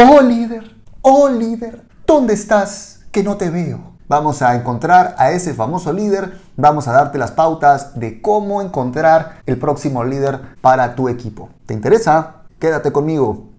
Oh líder, oh líder, ¿dónde estás? Que no te veo. Vamos a encontrar a ese famoso líder, vamos a darte las pautas de cómo encontrar el próximo líder para tu equipo. ¿Te interesa? Quédate conmigo.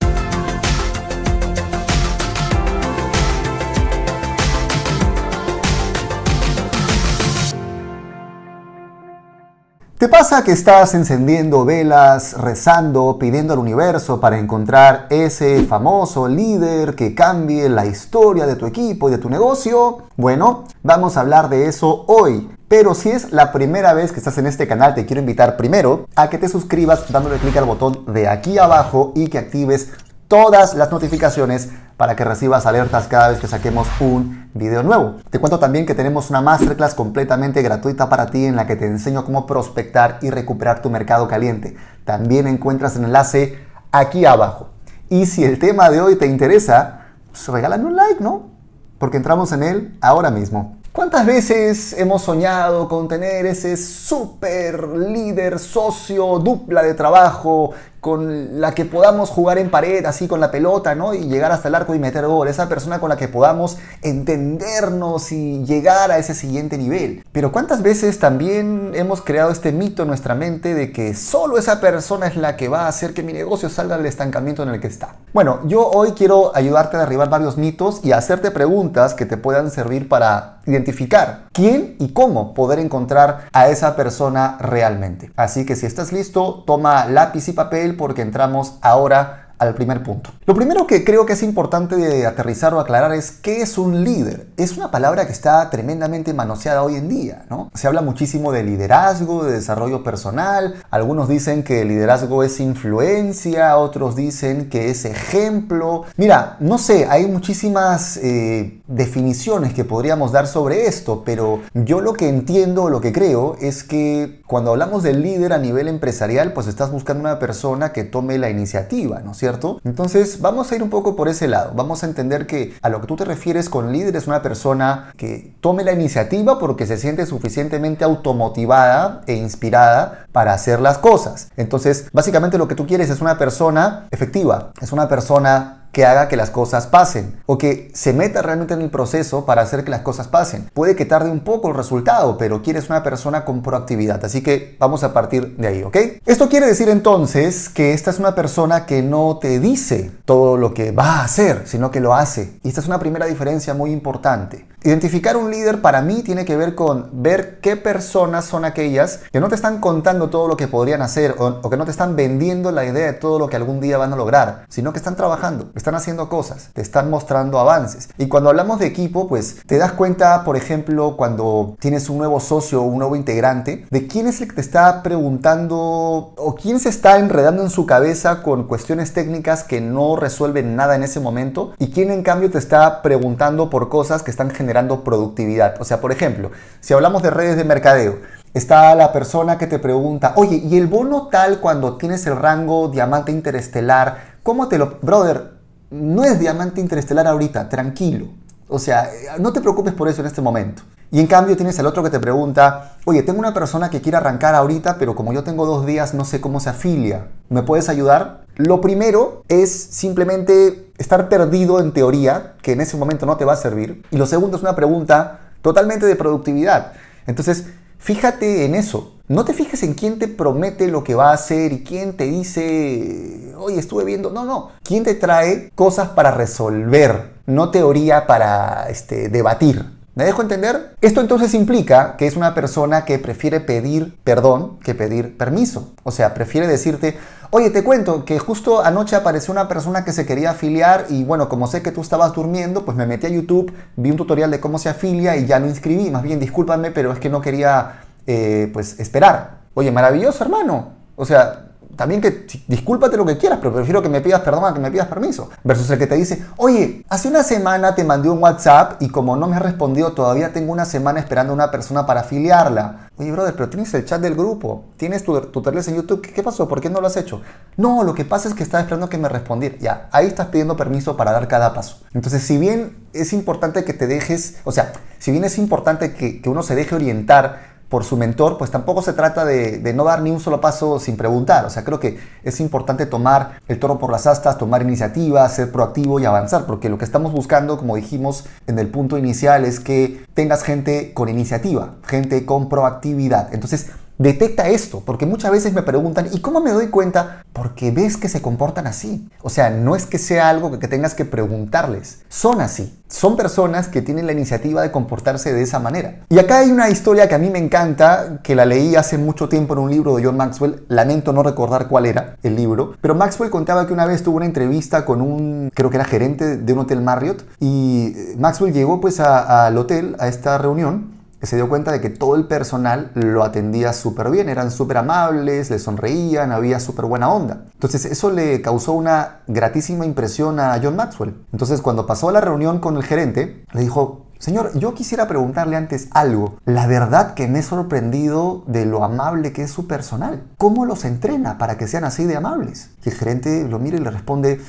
¿Te pasa que estás encendiendo velas, rezando, pidiendo al universo para encontrar ese famoso líder que cambie la historia de tu equipo y de tu negocio? Bueno, vamos a hablar de eso hoy. Pero si es la primera vez que estás en este canal, te quiero invitar primero a que te suscribas dándole clic al botón de aquí abajo y que actives todas las notificaciones para que recibas alertas cada vez que saquemos un video nuevo. Te cuento también que tenemos una masterclass completamente gratuita para ti en la que te enseño cómo prospectar y recuperar tu mercado caliente. También encuentras el enlace aquí abajo. Y si el tema de hoy te interesa, pues regálame un like, ¿no? Porque entramos en él ahora mismo. ¿Cuántas veces hemos soñado con tener ese super líder, socio, dupla de trabajo con la que podamos jugar en pared, así con la pelota, ¿no? Y llegar hasta el arco y meter gol. Esa persona con la que podamos entendernos y llegar a ese siguiente nivel. Pero ¿cuántas veces también hemos creado este mito en nuestra mente de que solo esa persona es la que va a hacer que mi negocio salga del estancamiento en el que está? Bueno, yo hoy quiero ayudarte a derribar varios mitos y hacerte preguntas que te puedan servir para identificar quién y cómo poder encontrar a esa persona realmente. Así que si estás listo, toma lápiz y papel porque entramos ahora al primer punto. Lo primero que creo que es importante de aterrizar o aclarar es qué es un líder. Es una palabra que está tremendamente manoseada hoy en día, ¿no? Se habla muchísimo de liderazgo, de desarrollo personal. Algunos dicen que el liderazgo es influencia, otros dicen que es ejemplo. Mira, no sé, hay muchísimas eh, definiciones que podríamos dar sobre esto, pero yo lo que entiendo, lo que creo, es que cuando hablamos del líder a nivel empresarial, pues estás buscando una persona que tome la iniciativa, ¿no es cierto? Entonces vamos a ir un poco por ese lado. Vamos a entender que a lo que tú te refieres con líder es una persona que tome la iniciativa porque se siente suficientemente automotivada e inspirada para hacer las cosas. Entonces, básicamente lo que tú quieres es una persona efectiva, es una persona que haga que las cosas pasen o que se meta realmente en el proceso para hacer que las cosas pasen. Puede que tarde un poco el resultado, pero quieres una persona con proactividad. Así que vamos a partir de ahí, ¿ok? Esto quiere decir entonces que esta es una persona que no te dice todo lo que va a hacer, sino que lo hace. Y esta es una primera diferencia muy importante. Identificar un líder para mí tiene que ver con ver qué personas son aquellas que no te están contando todo lo que podrían hacer o, que no te están vendiendo la idea de todo lo que algún día van a lograr, sino que están trabajando, están haciendo cosas, te están mostrando avances. Y cuando hablamos de equipo, pues te das cuenta, por ejemplo, cuando tienes un nuevo socio o un nuevo integrante, de quién es el que te está preguntando o quién se está enredando en su cabeza con cuestiones técnicas que no resuelven nada en ese momento y quién en cambio te está preguntando por cosas que están generando productividad. O sea, por ejemplo, si hablamos de redes de mercadeo, está la persona que te pregunta, oye, ¿y el bono tal cuando tienes el rango diamante interestelar? ¿Cómo te lo... Brother, no es diamante interestelar ahorita, tranquilo. O sea, no te preocupes por eso en este momento. Y en cambio tienes el otro que te pregunta, oye, tengo una persona que quiere arrancar ahorita, pero como yo tengo dos días, no sé cómo se afilia. ¿Me puedes ayudar? Lo primero es simplemente estar perdido en teoría, que en ese momento no te va a servir. Y lo segundo es una pregunta totalmente de productividad. Entonces, fíjate en eso. No te fijes en quién te promete lo que va a hacer y quién te dice, oye, estuve viendo. No, no. ¿Quién te trae cosas para resolver? No teoría para este, debatir. ¿Me dejo entender? Esto entonces implica que es una persona que prefiere pedir perdón que pedir permiso. O sea, prefiere decirte, oye, te cuento que justo anoche apareció una persona que se quería afiliar y bueno, como sé que tú estabas durmiendo, pues me metí a YouTube, vi un tutorial de cómo se afilia y ya lo inscribí. Más bien, discúlpame, pero es que no quería, eh, pues, esperar. Oye, maravilloso, hermano. O sea, también que discúlpate lo que quieras, pero prefiero que me pidas perdón a que me pidas permiso. Versus el que te dice, oye, hace una semana te mandé un WhatsApp y como no me has respondido todavía tengo una semana esperando a una persona para afiliarla. Oye, brother, pero tienes el chat del grupo, tienes tu tutoriales en YouTube, ¿Qué, pasó? ¿Por qué no lo has hecho? No, lo que pasa es que estaba esperando que me respondiera. Ya, ahí estás pidiendo permiso para dar cada paso. Entonces, si bien es importante que te dejes, o sea, si bien es importante que, que uno se deje orientar por su mentor, pues tampoco se trata de, no dar ni un solo paso sin preguntar. O sea, creo que es importante tomar el toro por las astas, tomar iniciativa, ser proactivo y avanzar, porque lo que estamos buscando, como dijimos en el punto inicial, es que tengas gente con iniciativa, gente con proactividad. Entonces, Detecta esto, porque muchas veces me preguntan, ¿y cómo me doy cuenta? Porque ves que se comportan así. O sea, no es que sea algo que tengas que preguntarles, son así. Son personas que tienen la iniciativa de comportarse de esa manera. Y acá hay una historia que a mí me encanta, que la leí hace mucho tiempo en un libro de John Maxwell, lamento no recordar cuál era el libro, pero Maxwell contaba que una vez tuvo una entrevista con un, creo que era gerente de un hotel Marriott, y Maxwell llegó pues al hotel, a esta reunión, se dio cuenta de que todo el personal lo atendía súper bien, eran súper amables, le sonreían, había súper buena onda. Entonces eso le causó una gratísima impresión a John Maxwell. Entonces cuando pasó a la reunión con el gerente, le dijo, Señor, yo quisiera preguntarle antes algo. La verdad que me he sorprendido de lo amable que es su personal. ¿Cómo los entrena para que sean así de amables? Y el gerente lo mira y le responde,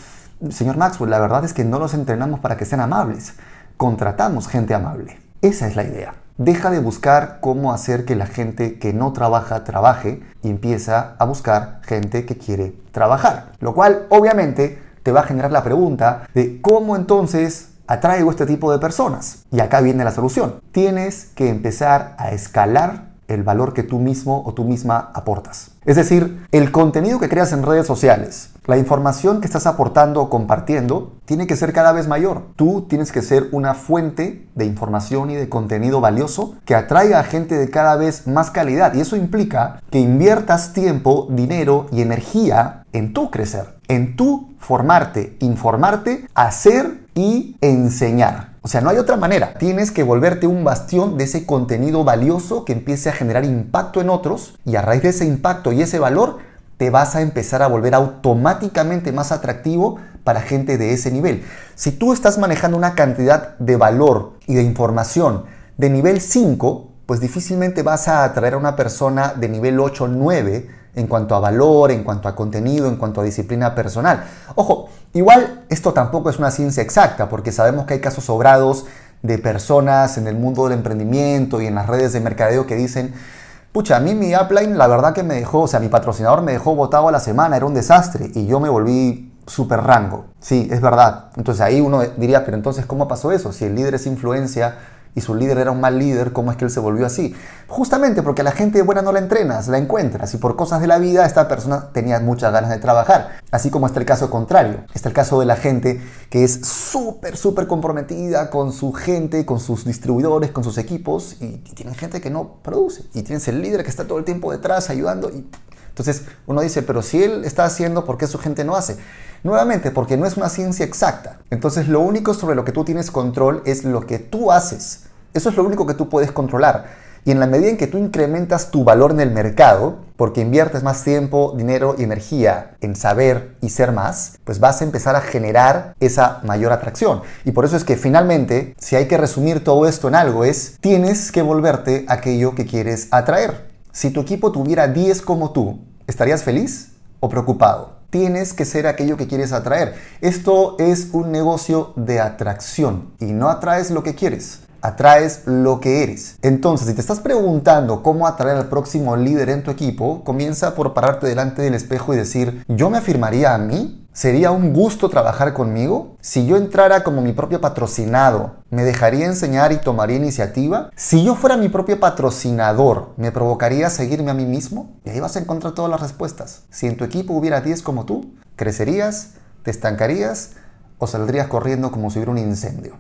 Señor Maxwell, la verdad es que no los entrenamos para que sean amables. Contratamos gente amable. Esa es la idea. Deja de buscar cómo hacer que la gente que no trabaja trabaje y empieza a buscar gente que quiere trabajar. Lo cual obviamente te va a generar la pregunta de cómo entonces atraigo este tipo de personas. Y acá viene la solución. Tienes que empezar a escalar el valor que tú mismo o tú misma aportas. Es decir, el contenido que creas en redes sociales, la información que estás aportando o compartiendo, tiene que ser cada vez mayor. Tú tienes que ser una fuente de información y de contenido valioso que atraiga a gente de cada vez más calidad. Y eso implica que inviertas tiempo, dinero y energía en tu crecer, en tu formarte, informarte, hacer y enseñar. O sea, no hay otra manera. Tienes que volverte un bastión de ese contenido valioso que empiece a generar impacto en otros y a raíz de ese impacto y ese valor te vas a empezar a volver automáticamente más atractivo para gente de ese nivel. Si tú estás manejando una cantidad de valor y de información de nivel 5, pues difícilmente vas a atraer a una persona de nivel 8 o 9 en cuanto a valor, en cuanto a contenido, en cuanto a disciplina personal. Ojo, igual esto tampoco es una ciencia exacta, porque sabemos que hay casos sobrados de personas en el mundo del emprendimiento y en las redes de mercadeo que dicen, pucha, a mí mi upline la verdad que me dejó, o sea, mi patrocinador me dejó botado a la semana, era un desastre y yo me volví super rango. Sí, es verdad. Entonces ahí uno diría, pero entonces, ¿cómo pasó eso? Si el líder es influencia y su líder era un mal líder, ¿cómo es que él se volvió así? Justamente porque la gente buena no la entrenas, la encuentras y por cosas de la vida esta persona tenía muchas ganas de trabajar. Así como está el caso contrario, está el caso de la gente que es súper, súper comprometida con su gente, con sus distribuidores, con sus equipos y, tienen gente que no produce y tienes el líder que está todo el tiempo detrás ayudando entonces uno dice, pero si él está haciendo, ¿por qué su gente no hace? Nuevamente, porque no es una ciencia exacta. Entonces lo único sobre lo que tú tienes control es lo que tú haces. Eso es lo único que tú puedes controlar. Y en la medida en que tú incrementas tu valor en el mercado, porque inviertes más tiempo, dinero y energía en saber y ser más, pues vas a empezar a generar esa mayor atracción. Y por eso es que finalmente, si hay que resumir todo esto en algo, es tienes que volverte aquello que quieres atraer. Si tu equipo tuviera 10 como tú, ¿estarías feliz o preocupado? Tienes que ser aquello que quieres atraer. Esto es un negocio de atracción y no atraes lo que quieres atraes lo que eres. Entonces, si te estás preguntando cómo atraer al próximo líder en tu equipo, comienza por pararte delante del espejo y decir, ¿yo me afirmaría a mí? ¿Sería un gusto trabajar conmigo? Si yo entrara como mi propio patrocinado, ¿me dejaría enseñar y tomaría iniciativa? Si yo fuera mi propio patrocinador, ¿me provocaría seguirme a mí mismo? Y ahí vas a encontrar todas las respuestas. Si en tu equipo hubiera 10 como tú, ¿crecerías? ¿Te estancarías? ¿O saldrías corriendo como si hubiera un incendio?